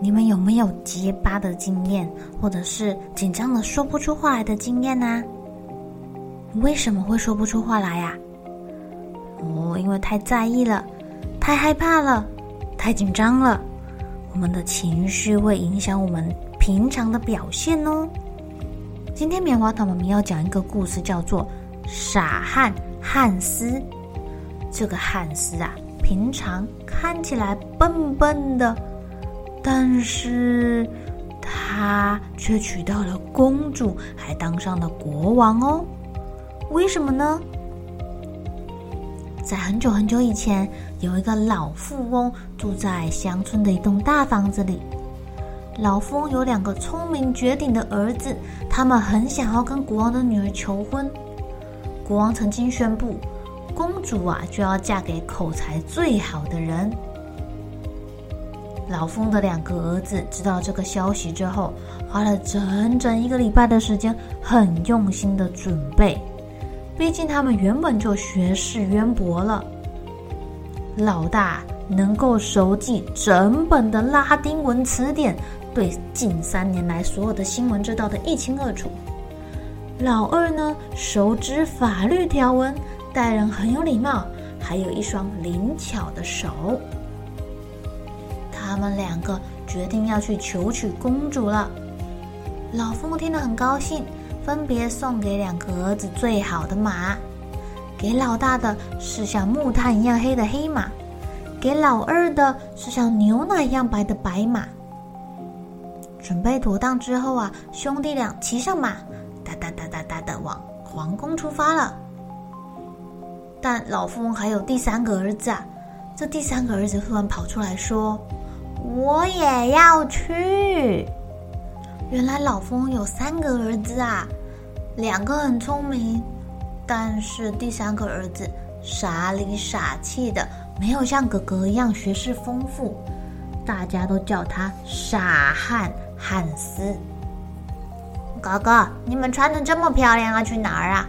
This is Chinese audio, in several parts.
你们有没有结巴的经验，或者是紧张的说不出话来的经验呢？为什么会说不出话来呀？哦，因为太在意了，太害怕了，太紧张了。我们的情绪会影响我们平常的表现哦。今天棉花糖妈咪要讲一个故事，叫做《傻汉汉斯》。这个汉斯啊，平常看起来笨笨的。但是他却娶到了公主，还当上了国王哦。为什么呢？在很久很久以前，有一个老富翁住在乡村的一栋大房子里。老富翁有两个聪明绝顶的儿子，他们很想要跟国王的女儿求婚。国王曾经宣布，公主啊就要嫁给口才最好的人。老富翁的两个儿子知道这个消息之后，花了整整一个礼拜的时间，很用心的准备。毕竟他们原本就学识渊博了。老大能够熟记整本的拉丁文词典，对近三年来所有的新闻知道的一清二楚。老二呢，熟知法律条文，待人很有礼貌，还有一双灵巧的手。他们两个决定要去求娶公主了。老富翁听了很高兴，分别送给两个儿子最好的马。给老大的是像木炭一样黑的黑马，给老二的是像牛奶一样白的白马。准备妥当之后啊，兄弟俩骑上马，哒哒哒哒哒的往皇宫出发了。但老富翁还有第三个儿子啊，这第三个儿子突然跑出来说。我也要去。原来老风有三个儿子啊，两个很聪明，但是第三个儿子傻里傻气的，没有像哥哥一样学识丰富，大家都叫他傻汉汉斯。哥哥，你们穿得这么漂亮啊，去哪儿啊？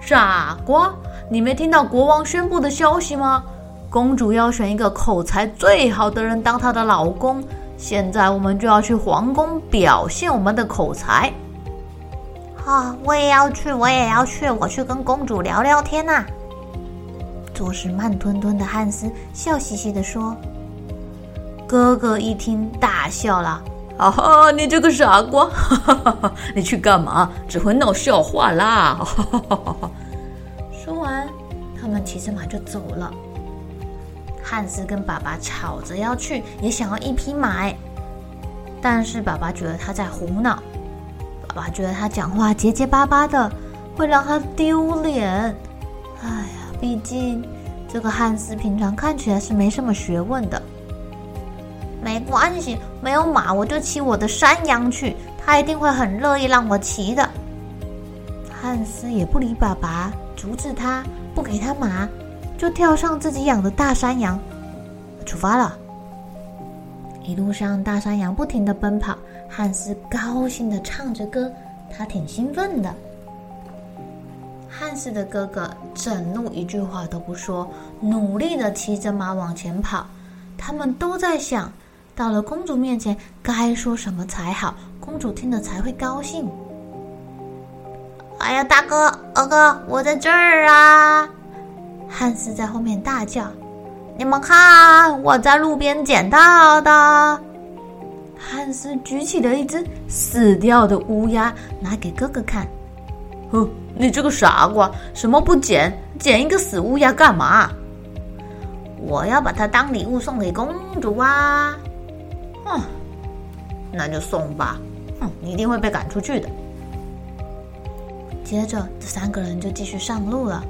傻瓜，你没听到国王宣布的消息吗？公主要选一个口才最好的人当她的老公，现在我们就要去皇宫表现我们的口才。啊，我也要去，我也要去，我去跟公主聊聊天呐。做事慢吞吞的汉斯笑嘻嘻地说：“哥哥一听大笑了，啊哈，你这个傻瓜，哈哈哈哈，你去干嘛？只会闹笑话啦！”哈哈哈哈。说完，他们骑着马就走了。汉斯跟爸爸吵着要去，也想要一匹马，但是爸爸觉得他在胡闹。爸爸觉得他讲话结结巴巴的，会让他丢脸。哎呀，毕竟这个汉斯平常看起来是没什么学问的。没关系，没有马我就骑我的山羊去，他一定会很乐意让我骑的。汉斯也不理爸爸，阻止他，不给他马。就跳上自己养的大山羊，出发了。一路上，大山羊不停地奔跑，汉斯高兴地唱着歌，他挺兴奋的。汉斯的哥哥整路一句话都不说，努力地骑着马往前跑。他们都在想，到了公主面前该说什么才好，公主听了才会高兴。哎呀，大哥，二哥，我在这儿啊！汉斯在后面大叫：“你们看，我在路边捡到的！”汉斯举起了一只死掉的乌鸦，拿给哥哥看。哼，你这个傻瓜，什么不捡？捡一个死乌鸦干嘛？我要把它当礼物送给公主啊！哼，那就送吧。哼，你一定会被赶出去的。接着，这三个人就继续上路了。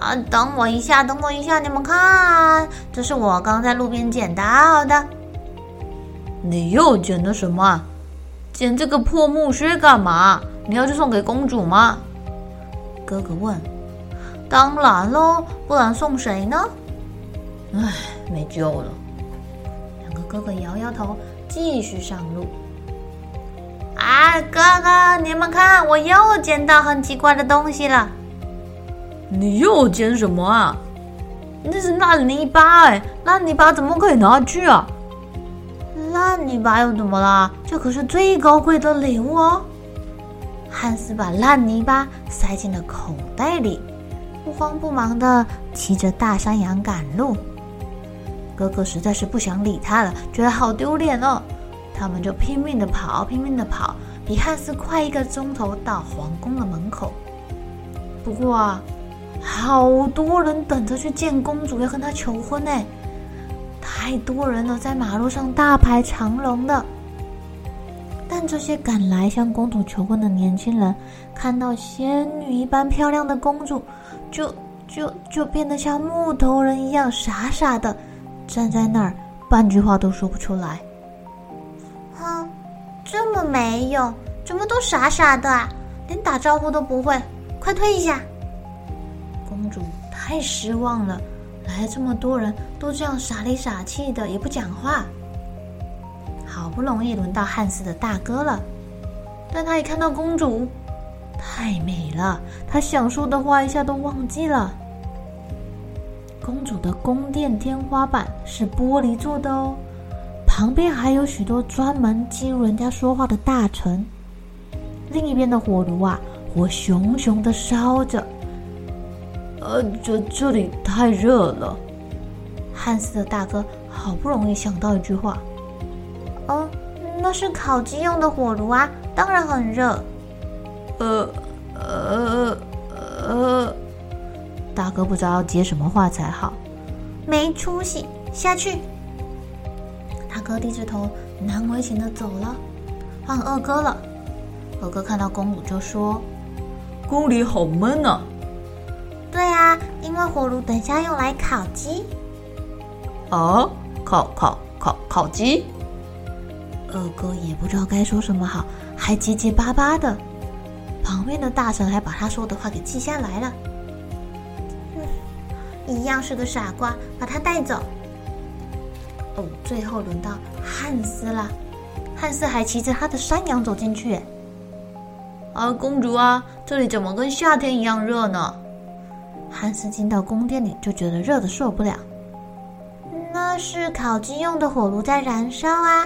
啊，等我一下，等我一下，你们看，这是我刚在路边捡到的。你又捡的什么？捡这个破木靴干嘛？你要去送给公主吗？哥哥问。当然喽，不然送谁呢？唉，没救了。两个哥哥摇摇头，继续上路。啊，哥哥，你们看，我又捡到很奇怪的东西了。你又捡什么啊？那是烂泥巴哎，烂泥巴怎么可以拿去啊？烂泥巴又怎么了？这可是最高贵的礼物哦。汉斯把烂泥巴塞进了口袋里，不慌不忙地骑着大山羊赶路。哥哥实在是不想理他了，觉得好丢脸哦。他们就拼命的跑，拼命的跑，比汉斯快一个钟头到皇宫的门口。不过啊，好多人等着去见公主，要跟她求婚呢。太多人了，在马路上大排长龙的。但这些赶来向公主求婚的年轻人，看到仙女一般漂亮的公主，就就就变得像木头人一样傻傻的站在那儿，半句话都说不出来。哼，这么没用，怎么都傻傻的啊？连打招呼都不会，快退一下！太失望了。来了这么多人，都这样傻里傻气的，也不讲话。好不容易轮到汉斯的大哥了，但他一看到公主，太美了，他想说的话一下都忘记了。公主的宫殿天花板是玻璃做的哦，旁边还有许多专门记录人家说话的大臣。另一边的火炉啊，火熊熊的烧着。呃，这这里太热了。汉斯的大哥好不容易想到一句话：“哦，那是烤鸡用的火炉啊，当然很热。”呃呃呃，大哥不知道接什么话才好，没出息，下去。大哥低着头，难为情的走了。换二哥了，二哥看到公主就说：“宫里好闷呐。”对啊，因为火炉等下用来烤鸡。哦，烤烤烤烤鸡。二哥也不知道该说什么好，还结结巴巴的。旁边的大神还把他说的话给记下来了。嗯，一样是个傻瓜，把他带走。哦，最后轮到汉斯了。汉斯还骑着他的山羊走进去。啊，公主啊，这里怎么跟夏天一样热呢？汉斯进到宫殿里，就觉得热得受不了。那是烤鸡用的火炉在燃烧啊！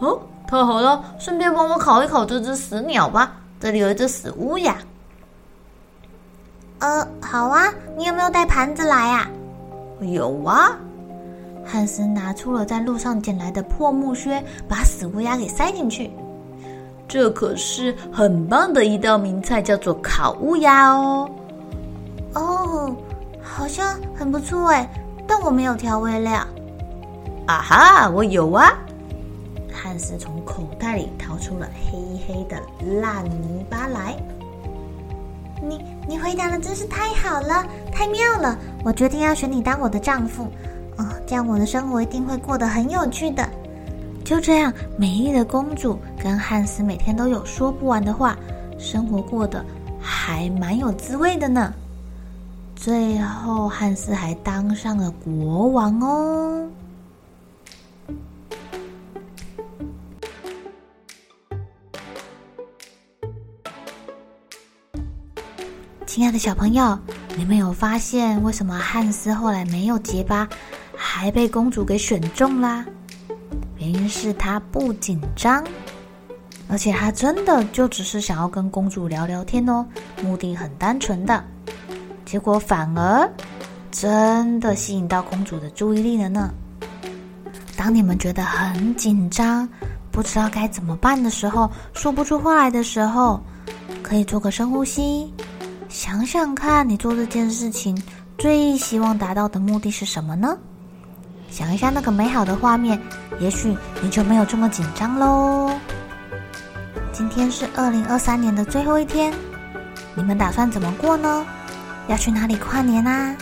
哦，太好了，顺便帮我烤一烤这只死鸟吧。这里有一只死乌鸦。呃，好啊，你有没有带盘子来啊？有啊。汉斯拿出了在路上捡来的破木靴，把死乌鸦给塞进去。这可是很棒的一道名菜，叫做烤乌鸦。哦，好像很不错哎，但我没有调味料。啊哈，我有啊！汉斯从口袋里掏出了黑黑的烂泥巴来。你你回答的真是太好了，太妙了！我决定要选你当我的丈夫，哦，这样我的生活一定会过得很有趣的。就这样，美丽的公主跟汉斯每天都有说不完的话，生活过得还蛮有滋味的呢。最后，汉斯还当上了国王哦。亲爱的小朋友，你们有发现为什么汉斯后来没有结巴，还被公主给选中啦？原因是他不紧张，而且他真的就只是想要跟公主聊聊天哦，目的很单纯的。结果反而真的吸引到公主的注意力了呢。当你们觉得很紧张，不知道该怎么办的时候，说不出话来的时候，可以做个深呼吸，想想看你做这件事情最希望达到的目的是什么呢？想一下那个美好的画面，也许你就没有这么紧张喽。今天是二零二三年的最后一天，你们打算怎么过呢？要去哪里跨年啊？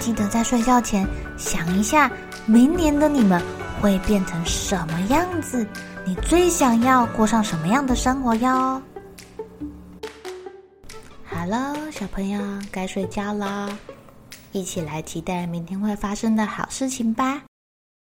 记得在睡觉前想一下，明年的你们会变成什么样子？你最想要过上什么样的生活哟？好了，小朋友该睡觉了。一起来期待明天会发生的好事情吧！